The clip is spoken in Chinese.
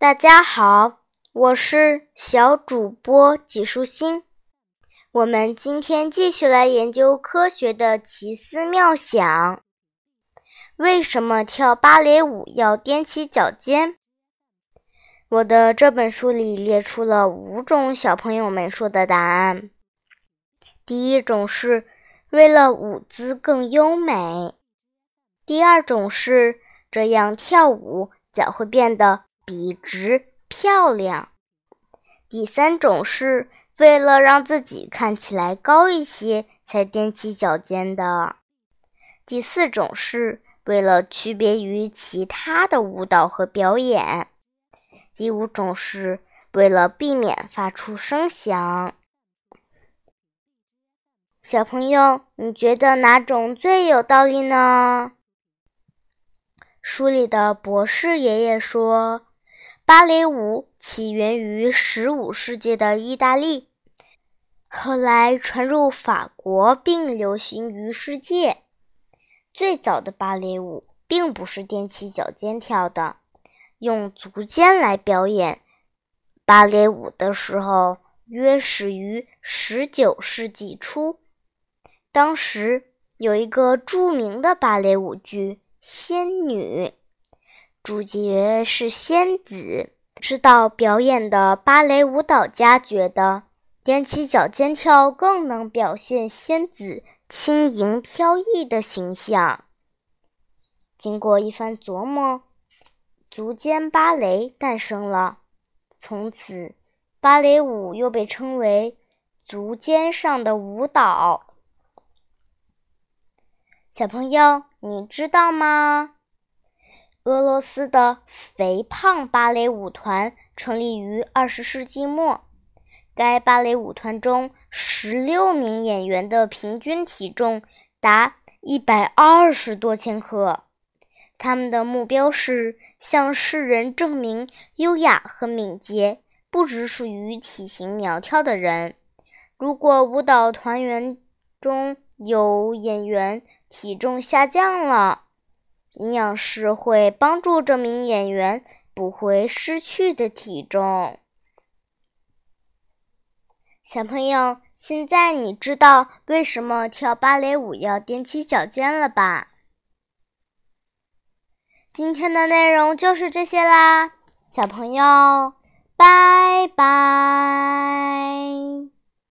大家好，我是小主播纪舒心。我们今天继续来研究科学的奇思妙想。为什么跳芭蕾舞要踮起脚尖？我的这本书里列出了五种小朋友们说的答案。第一种是为了舞姿更优美。第二种是这样跳舞脚会变得笔直漂亮。第三种是为了让自己看起来高一些才踮起脚尖的。第四种是为了区别于其他的舞蹈和表演。第五种是为了避免发出声响。小朋友，你觉得哪种最有道理呢？书里的博士爷爷说，芭蕾舞起源于十五世纪的意大利，后来传入法国，并流行于世界。最早的芭蕾舞并不是踮起脚尖跳的，用足尖来表演芭蕾舞的时候，约始于十九世纪初。当时有一个著名的芭蕾舞剧。仙女，主角是仙子。知道表演的芭蕾舞蹈家觉得踮起脚尖跳更能表现仙子轻盈飘逸的形象。经过一番琢磨，足尖芭蕾诞生了。从此，芭蕾舞又被称为足尖上的舞蹈。小朋友，你知道吗？俄罗斯的肥胖芭蕾舞团成立于二十世纪末。该芭蕾舞团中十六名演员的平均体重达一百二十多千克。他们的目标是向世人证明，优雅和敏捷不只属于体型苗条的人。如果舞蹈团员中有演员，体重下降了，营养师会帮助这名演员补回失去的体重。小朋友，现在你知道为什么跳芭蕾舞要踮起脚尖了吧？今天的内容就是这些啦，小朋友，拜拜。